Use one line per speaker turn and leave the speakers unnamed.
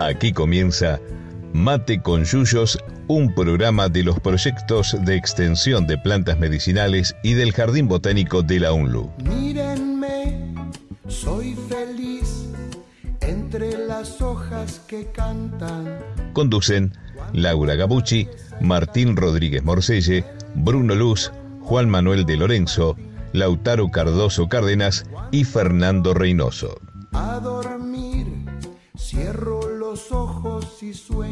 Aquí comienza Mate con Yuyos, un programa de los proyectos de extensión de plantas medicinales y del Jardín Botánico de la UNLU.
Mírenme, soy feliz entre las hojas que cantan.
Conducen Laura Gabucci, Martín Rodríguez Morcelle, Bruno Luz, Juan Manuel de Lorenzo, Lautaro Cardoso Cárdenas y Fernando Reynoso.
A dormir, cierro los ojos y sueño.